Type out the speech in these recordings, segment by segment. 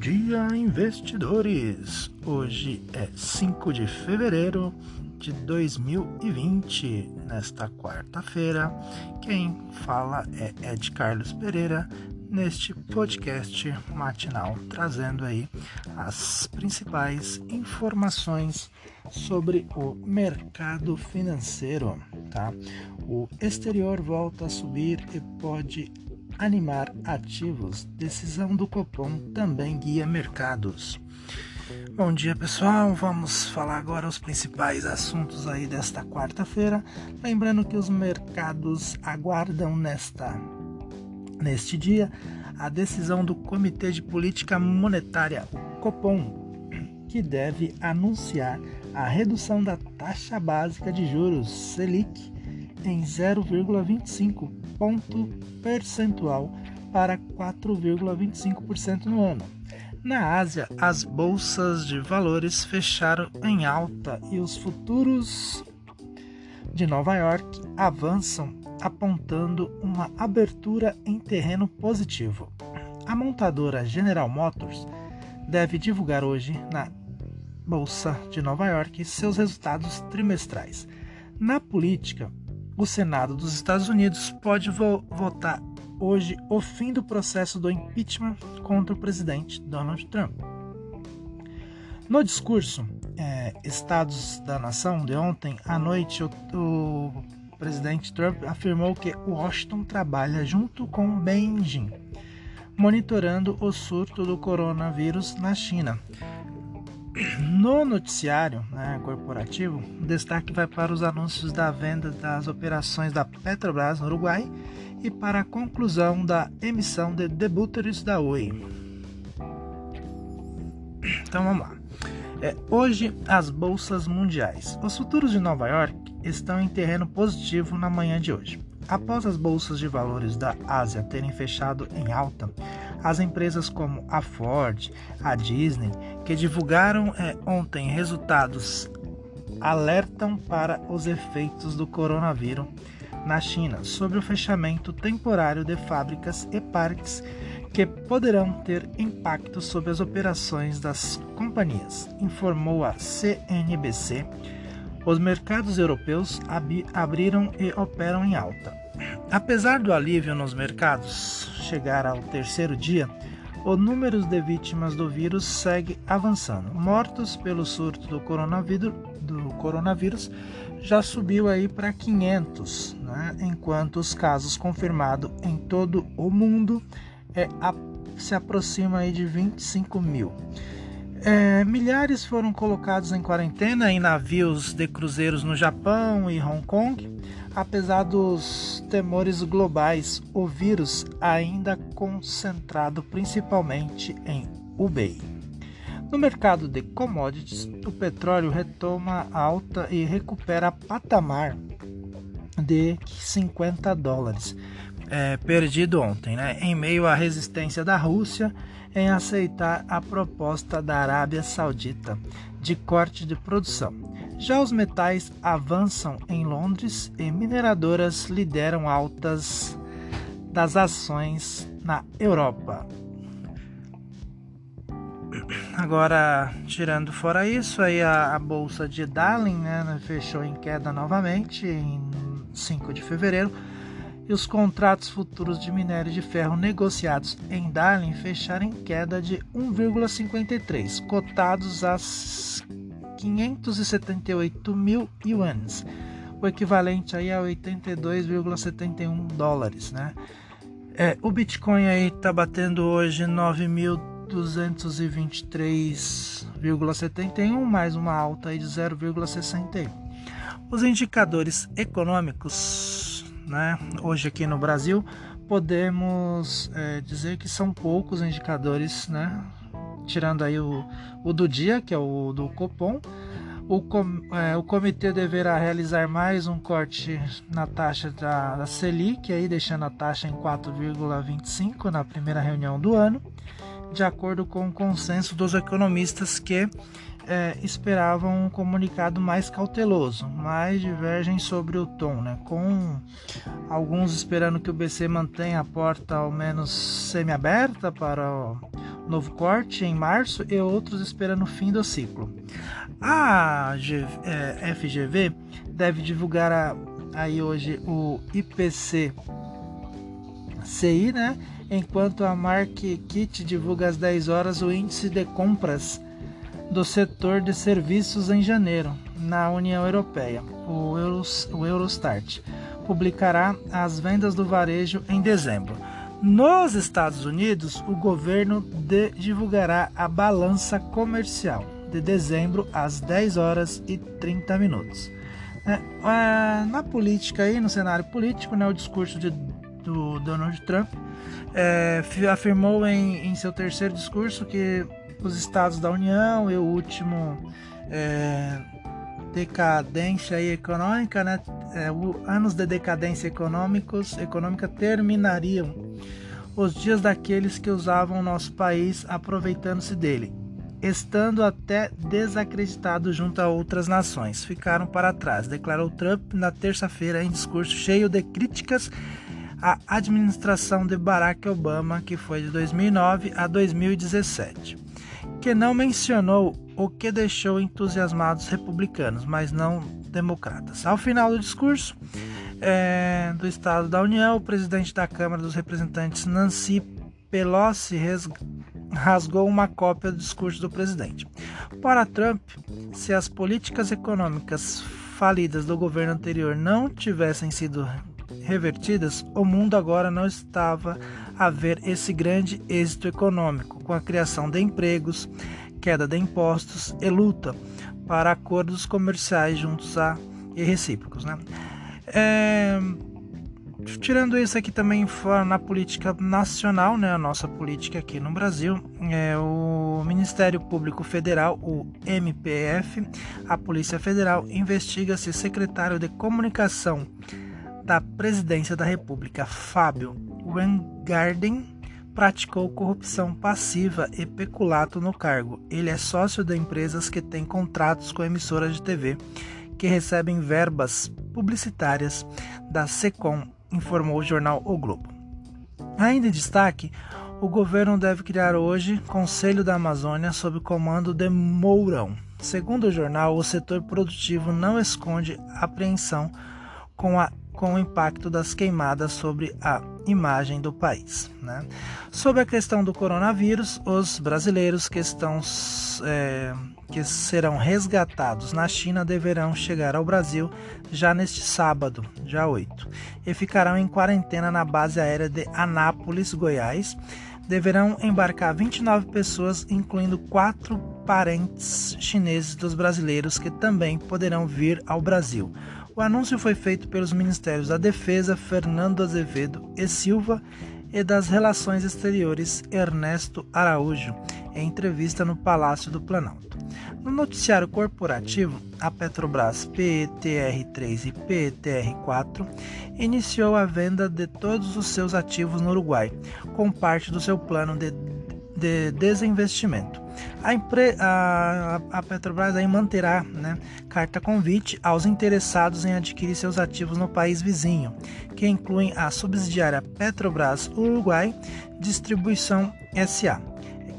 dia, investidores! Hoje é 5 de fevereiro de 2020. Nesta quarta-feira, quem fala é Ed Carlos Pereira neste podcast matinal, trazendo aí as principais informações sobre o mercado financeiro, tá? O exterior volta a subir e pode animar ativos. Decisão do Copom também guia mercados. Bom dia pessoal, vamos falar agora os principais assuntos aí desta quarta-feira. Lembrando que os mercados aguardam nesta neste dia a decisão do Comitê de Política Monetária, o Copom, que deve anunciar a redução da taxa básica de juros Selic em 0,25 ponto percentual para 4,25% no ano. Na Ásia, as bolsas de valores fecharam em alta e os futuros de Nova York avançam, apontando uma abertura em terreno positivo. A montadora General Motors deve divulgar hoje na Bolsa de Nova York seus resultados trimestrais. Na política, o Senado dos Estados Unidos pode vo votar hoje o fim do processo do impeachment contra o presidente Donald Trump. No discurso é, Estados da Nação de ontem à noite, o, o presidente Trump afirmou que Washington trabalha junto com Beijing, monitorando o surto do coronavírus na China no noticiário né, corporativo, o destaque vai para os anúncios da venda das operações da Petrobras no Uruguai e para a conclusão da emissão de debutores da Oi. Então vamos lá. É, hoje, as bolsas mundiais. Os futuros de Nova York estão em terreno positivo na manhã de hoje. Após as bolsas de valores da Ásia terem fechado em alta, as empresas como a Ford, a Disney, que divulgaram é, ontem resultados, alertam para os efeitos do coronavírus na China sobre o fechamento temporário de fábricas e parques que poderão ter impacto sobre as operações das companhias, informou a CNBC. Os mercados europeus abriram e operam em alta. Apesar do alívio nos mercados chegar ao terceiro dia, o número de vítimas do vírus segue avançando. Mortos pelo surto do coronavírus, do coronavírus já subiu aí para 500, né? enquanto os casos confirmados em todo o mundo é, a, se aproxima aí de 25 mil. É, milhares foram colocados em quarentena em navios de cruzeiros no Japão e Hong Kong. Apesar dos temores globais, o vírus ainda concentrado principalmente em Hubei. No mercado de commodities, o petróleo retoma alta e recupera patamar de 50 dólares, é, perdido ontem, né? em meio à resistência da Rússia em aceitar a proposta da Arábia Saudita de corte de produção. Já os metais avançam em Londres e mineradoras lideram altas das ações na Europa. Agora, tirando fora isso, aí a, a bolsa de Darling né, fechou em queda novamente em 5 de fevereiro e os contratos futuros de minério de ferro negociados em Darling fecharam em queda de 1,53, cotados a 578 mil yuans, o equivalente aí a 82,71 dólares, né? É, o Bitcoin aí está batendo hoje 9.223,71, mais uma alta aí de 0,61. Os indicadores econômicos né? Hoje aqui no Brasil podemos é, dizer que são poucos indicadores, né? Tirando aí o, o do dia, que é o do Copom, o, com, é, o comitê deverá realizar mais um corte na taxa da, da Selic, aí deixando a taxa em 4,25 na primeira reunião do ano, de acordo com o consenso dos economistas que é, esperavam um comunicado mais cauteloso, mas divergem sobre o tom, né? com alguns esperando que o BC mantenha a porta ao menos semi-aberta para o novo corte em março e outros esperando o fim do ciclo. A é, FGV deve divulgar a, aí hoje o IPC CI, né? Enquanto a Market divulga às 10 horas o índice de compras do setor de serviços em janeiro, na União Europeia. O, Euros, o Eurostat publicará as vendas do varejo em dezembro. Nos Estados Unidos, o governo de, divulgará a balança comercial de dezembro às 10 horas e 30 minutos. É, é, na política aí, no cenário político, né, o discurso de, do Donald Trump é, afirmou em, em seu terceiro discurso que os estados da União e o último é, decadência econômica, né, é, o, anos de decadência econômicos, econômica terminariam os dias daqueles que usavam o nosso país aproveitando-se dele, estando até desacreditados junto a outras nações. Ficaram para trás, declarou Trump na terça-feira em discurso cheio de críticas à administração de Barack Obama, que foi de 2009 a 2017 que não mencionou o que deixou entusiasmados republicanos, mas não democratas. Ao final do discurso é, do Estado da União, o presidente da Câmara dos Representantes, Nancy Pelosi, rasgou uma cópia do discurso do presidente. Para Trump, se as políticas econômicas falidas do governo anterior não tivessem sido revertidas, o mundo agora não estava a ver esse grande êxito econômico, com a criação de empregos, queda de impostos e luta para acordos comerciais juntos a e recíprocos. Né? É, tirando isso aqui também na política nacional, né, a nossa política aqui no Brasil, é o Ministério Público Federal, o MPF, a Polícia Federal investiga se secretário de Comunicação da Presidência da República, Fábio Weingarten, praticou corrupção passiva e peculato no cargo. Ele é sócio de empresas que têm contratos com emissoras de TV que recebem verbas publicitárias da SECOM, informou o jornal O Globo. Ainda em destaque, o governo deve criar hoje Conselho da Amazônia sob comando de Mourão. Segundo o jornal, o setor produtivo não esconde apreensão com a com o impacto das queimadas sobre a imagem do país. Né? Sobre a questão do coronavírus, os brasileiros que estão é, que serão resgatados na China deverão chegar ao Brasil já neste sábado, dia 8, e ficarão em quarentena na base aérea de Anápolis, Goiás. Deverão embarcar 29 pessoas, incluindo quatro parentes chineses dos brasileiros que também poderão vir ao Brasil. O anúncio foi feito pelos Ministérios da Defesa Fernando Azevedo e Silva e das Relações Exteriores Ernesto Araújo, em entrevista no Palácio do Planalto. No noticiário corporativo, a Petrobras PETR3 e PETR4 iniciou a venda de todos os seus ativos no Uruguai, com parte do seu plano de de desinvestimento. A, empre... a, a Petrobras aí manterá né, carta convite aos interessados em adquirir seus ativos no país vizinho, que incluem a subsidiária Petrobras Uruguai Distribuição SA,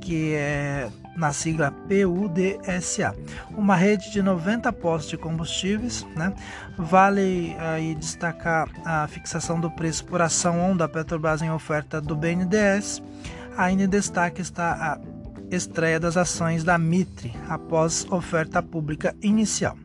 que é na sigla PUDSA, uma rede de 90 postos de combustíveis. Né? Vale aí destacar a fixação do preço por ação da Petrobras em oferta do BNDES Ainda em destaque está a estreia das ações da Mitre após oferta pública inicial.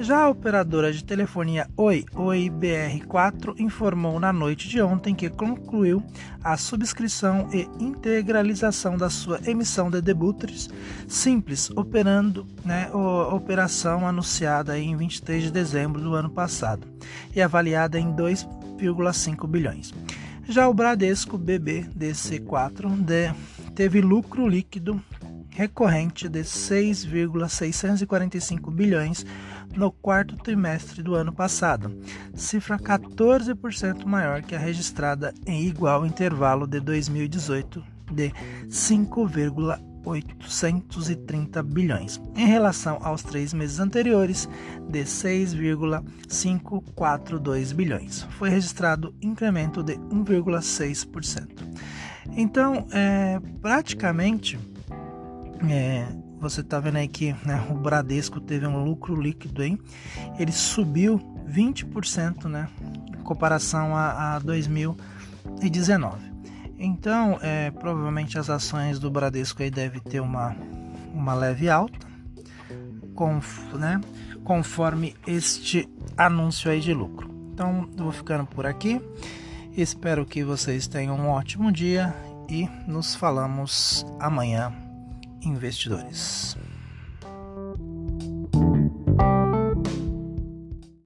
Já a operadora de telefonia Oi, OIBR4, informou na noite de ontem que concluiu a subscrição e integralização da sua emissão de debuters simples, operando né, a operação anunciada em 23 de dezembro do ano passado e avaliada em 2,5 bilhões. Já o Bradesco BBDC4 de, teve lucro líquido recorrente de 6,645 bilhões no quarto trimestre do ano passado, cifra 14% maior que a registrada em igual intervalo de 2018 de 5,8 830 bilhões, em relação aos três meses anteriores, de 6,542 bilhões. Foi registrado incremento de 1,6%. Então, é, praticamente, é, você está vendo aí que né, o Bradesco teve um lucro líquido, hein? Ele subiu 20%, né? Em comparação a, a 2019. Então, é, provavelmente as ações do Bradesco aí devem ter uma, uma leve alta, né, conforme este anúncio aí de lucro. Então, vou ficando por aqui. Espero que vocês tenham um ótimo dia e nos falamos amanhã, investidores.